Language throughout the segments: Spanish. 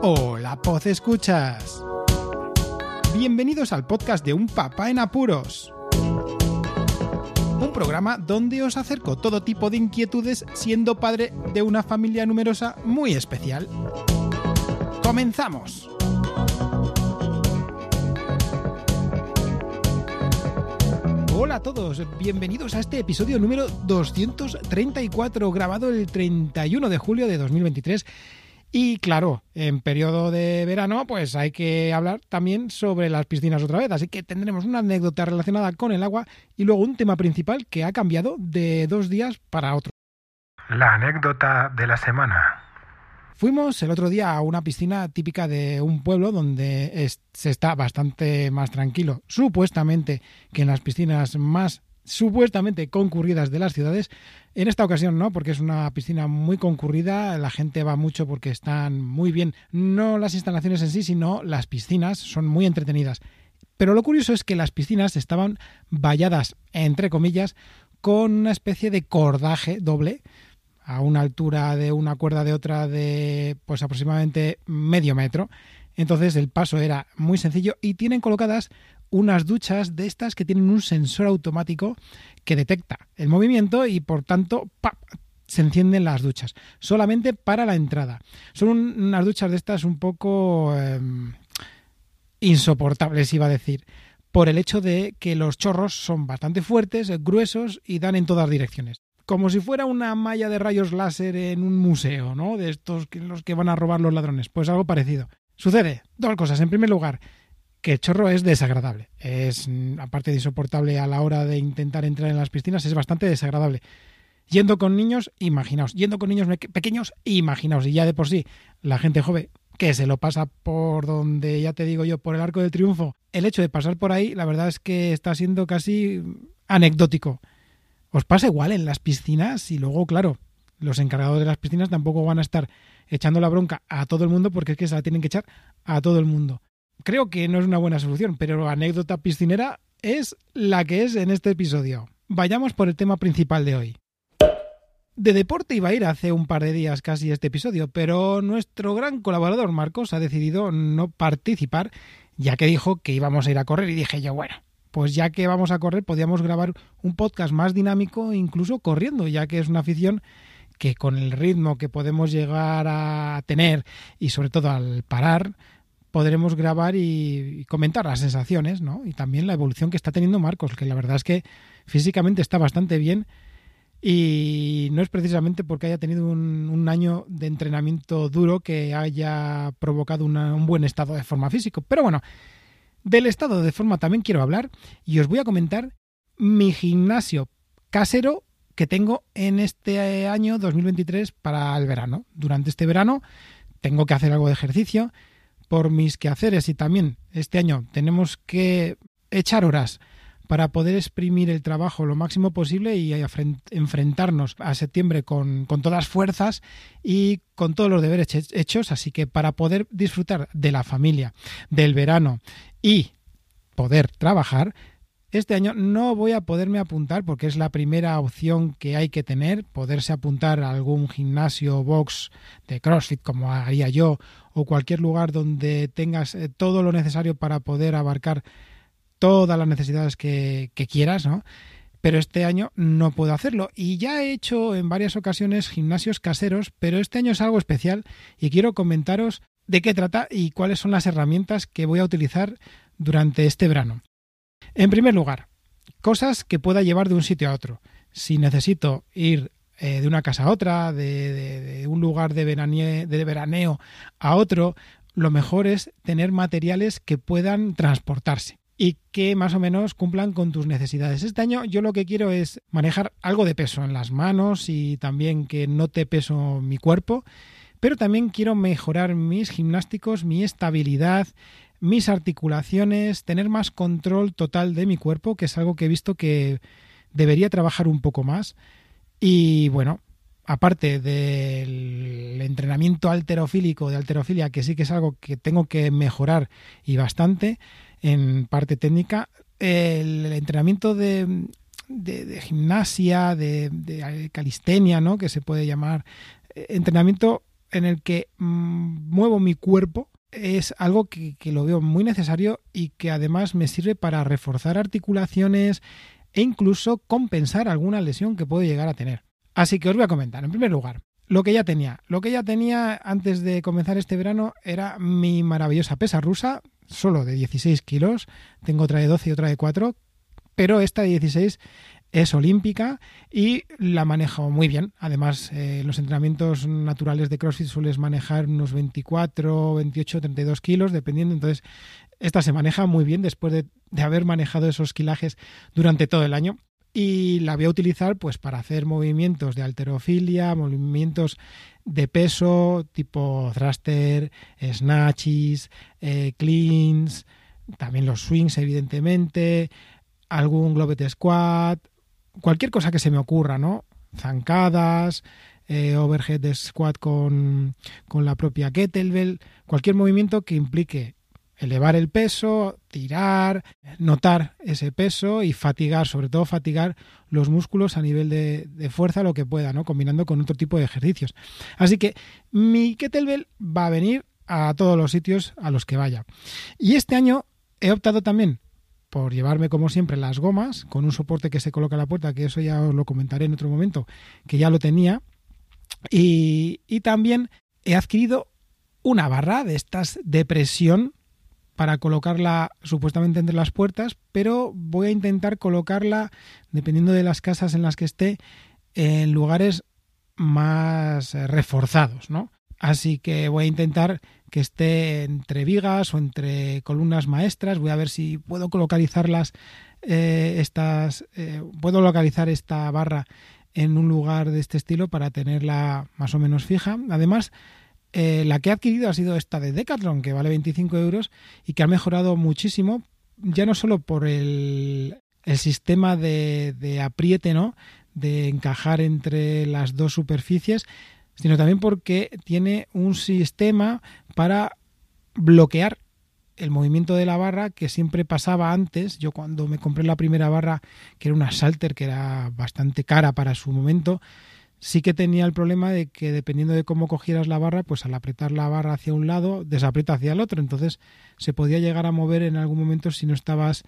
Hola, Poz Escuchas. Bienvenidos al podcast de Un Papá en Apuros. Un programa donde os acerco todo tipo de inquietudes siendo padre de una familia numerosa muy especial. ¡Comenzamos! Hola a todos, bienvenidos a este episodio número 234, grabado el 31 de julio de 2023. Y claro, en periodo de verano, pues hay que hablar también sobre las piscinas otra vez. Así que tendremos una anécdota relacionada con el agua y luego un tema principal que ha cambiado de dos días para otro. La anécdota de la semana. Fuimos el otro día a una piscina típica de un pueblo donde es- se está bastante más tranquilo, supuestamente, que en las piscinas más supuestamente concurridas de las ciudades. En esta ocasión no, porque es una piscina muy concurrida, la gente va mucho porque están muy bien, no las instalaciones en sí, sino las piscinas son muy entretenidas. Pero lo curioso es que las piscinas estaban valladas, entre comillas, con una especie de cordaje doble a una altura de una cuerda de otra de pues aproximadamente medio metro. Entonces el paso era muy sencillo y tienen colocadas unas duchas de estas que tienen un sensor automático que detecta el movimiento y por tanto se encienden las duchas solamente para la entrada. Son un- unas duchas de estas un poco em, insoportables, iba a decir, por el hecho de que los chorros son bastante fuertes, gruesos y dan en todas direcciones como si fuera una malla de rayos láser en un museo, ¿no? De estos que los que van a robar los ladrones. Pues algo parecido. Sucede dos cosas. En primer lugar, que el chorro es desagradable. Es, aparte de insoportable a la hora de intentar entrar en las piscinas, es bastante desagradable. Yendo con niños, imaginaos. Yendo con niños pequeños, imaginaos. Y ya de por sí, la gente joven que se lo pasa por donde, ya te digo yo, por el arco del triunfo. El hecho de pasar por ahí, la verdad es que está siendo casi anecdótico. ¿Os pasa igual en las piscinas? Y luego, claro, los encargados de las piscinas tampoco van a estar echando la bronca a todo el mundo porque es que se la tienen que echar a todo el mundo. Creo que no es una buena solución, pero la anécdota piscinera es la que es en este episodio. Vayamos por el tema principal de hoy. De deporte iba a ir hace un par de días casi este episodio, pero nuestro gran colaborador Marcos ha decidido no participar, ya que dijo que íbamos a ir a correr y dije yo, bueno, pues ya que vamos a correr, podíamos grabar un podcast más dinámico, incluso corriendo, ya que es una afición que con el ritmo que podemos llegar a tener y sobre todo al parar, podremos grabar y, comentar las sensaciones, ¿no? Y también la evolución que está teniendo Marcos, que la verdad es que físicamente está bastante bien y no es precisamente porque haya tenido un, un año de entrenamiento duro que haya provocado un buen estado de forma físico. Pero bueno, del estado de forma también quiero hablar y os voy a comentar mi gimnasio casero que tengo en este año 2023 para el verano. Durante este verano tengo que hacer algo de ejercicio por mis quehaceres y también este año tenemos que echar horas para poder exprimir el trabajo lo máximo posible y enfrentarnos a septiembre con, con todas fuerzas y con todos los deberes he- hechos. Así que para poder disfrutar de la familia, del verano y poder trabajar, este año no voy a poderme apuntar porque es la primera opción que hay que tener, poderse apuntar a algún gimnasio box de CrossFit como haría yo o cualquier lugar donde tengas eh, todo lo necesario para poder abarcar todas las necesidades que, quieras, ¿no? Pero este año no puedo hacerlo. Y ya he hecho en varias ocasiones gimnasios caseros, pero este año es algo especial y quiero comentaros de qué trata y cuáles son las herramientas que voy a utilizar durante este verano. En primer lugar, cosas que pueda llevar de un sitio a otro. Si necesito ir eh, de una casa a otra, de, un lugar de, veraneo a otro, lo mejor es tener materiales que puedan transportarse y que más o menos cumplan con tus necesidades. Este año yo lo que quiero es manejar algo de peso en las manos y también que note peso mi cuerpo, pero también quiero mejorar mis gimnásticos, mi estabilidad, mis articulaciones, tener más control total de mi cuerpo, que es algo que he visto que debería trabajar un poco más. Y bueno, aparte del entrenamiento alterofílico, de alterofilia, que sí que es algo que tengo que mejorar y bastante en parte técnica, el entrenamiento de, de, gimnasia, de, de calistenia, ¿no? que se puede llamar, eh, entrenamiento en el que mm, muevo mi cuerpo es algo que, que, lo veo muy necesario y que además me sirve para reforzar articulaciones e incluso compensar alguna lesión que puedo llegar a tener. Así que os voy a comentar. En primer lugar, lo que ya tenía. Lo que ya tenía antes de comenzar este verano era mi maravillosa pesa rusa, solo de 16 kilos. Tengo otra de 12 y otra de 4, pero esta de 16 es olímpica y la manejo muy bien. Además, eh, los entrenamientos naturales de CrossFit sueles manejar unos 24, 28, 32 kilos, dependiendo. Entonces, esta se maneja muy bien después de, haber manejado esos kilajes durante todo el año y la voy a utilizar pues para hacer movimientos de alterofilia, movimientos de peso tipo thruster, snatches, eh, cleans, también los swings evidentemente, algún globet squat, cualquier cosa que se me ocurra, ¿no? Zancadas, eh, overhead squat con, con la propia kettlebell, cualquier movimiento que implique elevar el peso, tirar, notar ese peso y fatigar, sobre todo fatigar los músculos a nivel de, fuerza lo que pueda, ¿no? Combinando con otro tipo de ejercicios. Así que mi kettlebell va a venir a todos los sitios a los que vaya. Y este año he optado también por llevarme como siempre las gomas con un soporte que se coloca a la puerta, que eso ya os lo comentaré en otro momento, que ya lo tenía. Y, y también he adquirido una barra de estas de presión para colocarla supuestamente entre las puertas, pero voy a intentar colocarla, dependiendo de las casas en las que esté, en lugares más reforzados, ¿no? Así que voy a intentar que esté entre vigas o entre columnas maestras. Voy a ver si puedo localizarlas eh, estas, eh, puedo localizar esta barra en un lugar de este estilo para tenerla más o menos fija. Además, eh, la que he adquirido ha sido esta de Decathlon, que vale 25 euros y que ha mejorado muchísimo, ya no solo por el, el sistema de, de apriete, ¿no? de encajar entre las dos superficies, sino también porque tiene un sistema para bloquear el movimiento de la barra que siempre pasaba antes. Yo cuando me compré la primera barra, que era una Salter, que era bastante cara para su momento, sí que tenía el problema de que dependiendo de cómo cogieras la barra, pues al apretar la barra hacia un lado, desaprieta hacia el otro. Entonces se podía llegar a mover en algún momento si no estabas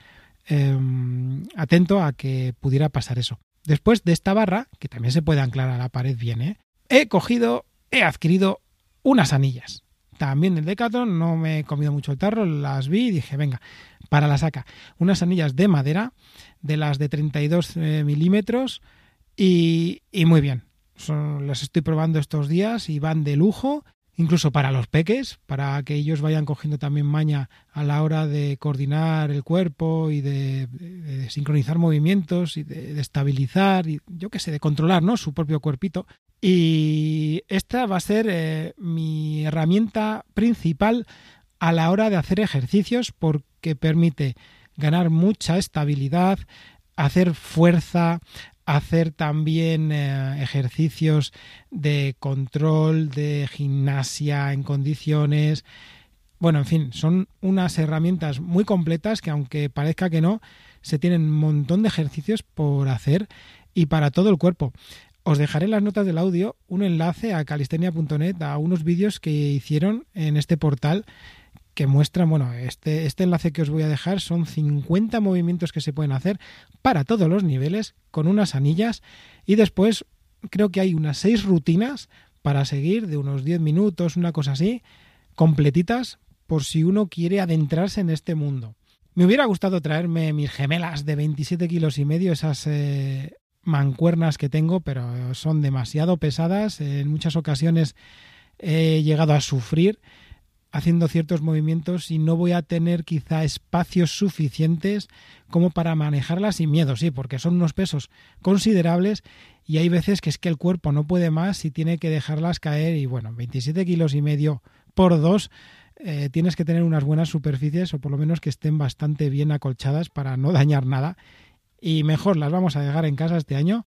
em, atento a que pudiera pasar eso. Después de esta barra, que también se puede anclar a la pared bien, ¿eh? He cogido, he adquirido unas anillas. También del Decathlon, no me he comido mucho el tarro, las vi y dije, venga, para la saca. Unas anillas de madera, de las de 32 eh, milímetros, y, y muy bien las estoy probando estos días y van de lujo, incluso para los peques, para que ellos vayan cogiendo también maña a la hora de coordinar el cuerpo y de, sincronizar movimientos y de, estabilizar y yo qué sé, de controlar ¿no? su propio cuerpito. Y esta va a ser eh, mi herramienta principal a la hora de hacer ejercicios porque permite ganar mucha estabilidad, hacer fuerza, hacer también eh, ejercicios de control, de gimnasia en condiciones. Bueno, en fin, son unas herramientas muy completas que aunque parezca que no, se tienen un montón de ejercicios por hacer y para todo el cuerpo. Os dejaré en las notas del audio un enlace a calistenia.net a unos vídeos que hicieron en este portal que muestran, bueno, este, este enlace que os voy a dejar son 50 movimientos que se pueden hacer para todos los niveles con unas anillas y después creo que hay unas 6 rutinas para seguir de unos 10 minutos, una cosa así, completitas por si uno quiere adentrarse en este mundo. Me hubiera gustado traerme mis gemelas de 27 kilos y medio, esas eh, mancuernas que tengo, pero son demasiado pesadas. En muchas ocasiones he llegado a sufrir haciendo ciertos movimientos y no voy a tener quizá espacios suficientes como para manejarlas sin miedo, sí, porque son unos pesos considerables y hay veces que es que el cuerpo no puede más y tiene que dejarlas caer y bueno, 27 kilos y medio por dos eh, tienes que tener unas buenas superficies o por lo menos que estén bastante bien acolchadas para no dañar nada. Y mejor las vamos a dejar en casa este año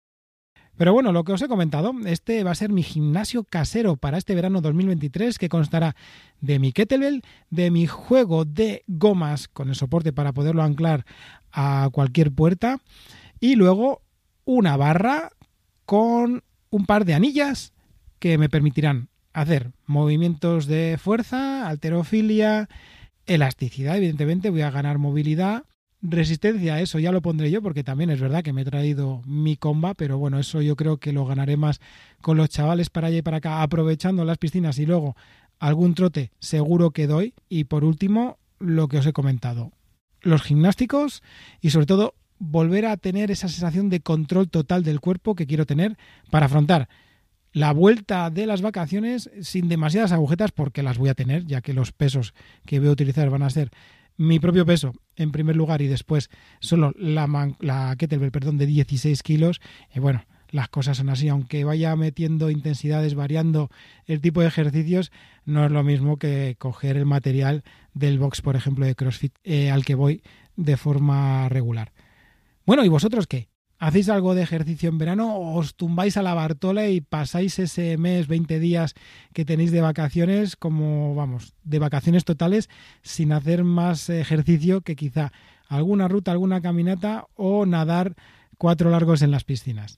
pero bueno, lo que os he comentado, este va a ser mi gimnasio casero para este verano 2023 que constará de mi kettlebell, de mi juego de gomas con el soporte para poderlo anclar a cualquier puerta y luego una barra con un par de anillas que me permitirán hacer movimientos de fuerza, alterofilia, elasticidad, evidentemente voy a ganar movilidad, resistencia, eso ya lo pondré yo porque también es verdad que me he traído mi comba, pero bueno, eso yo creo que lo ganaré más con los chavales para allá y para acá, aprovechando las piscinas y luego algún trote seguro que doy. Y por último, lo que os he comentado, los gimnásticos y sobre todo volver a tener esa sensación de control total del cuerpo que quiero tener para afrontar la vuelta de las vacaciones sin demasiadas agujetas porque las voy a tener, ya que los pesos que voy a utilizar van a ser mi propio peso en primer lugar y después solo la, la kettlebell perdón, de 16 kilos. Y bueno, las cosas son así, aunque vaya metiendo intensidades, variando el tipo de ejercicios, no es lo mismo que coger el material del box, por ejemplo, de CrossFit eh, al que voy de forma regular. Bueno, ¿y vosotros qué? ¿Hacéis algo de ejercicio en verano o os tumbáis a la Bartola y pasáis ese mes, 20 días que tenéis de vacaciones como, vamos, de vacaciones totales sin hacer más ejercicio que quizá alguna ruta, alguna caminata o nadar cuatro largos en las piscinas?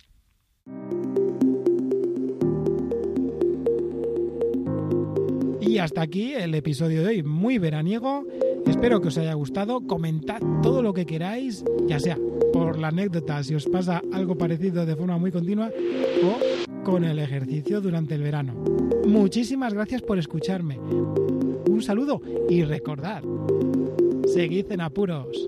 Y hasta aquí el episodio de hoy, muy veraniego. Espero que os haya gustado. Comentad todo lo que queráis, ya sea por la anécdota, si os pasa algo parecido de forma muy continua, o con el ejercicio durante el verano. Muchísimas gracias por escucharme. Un saludo y recordad, seguid en apuros.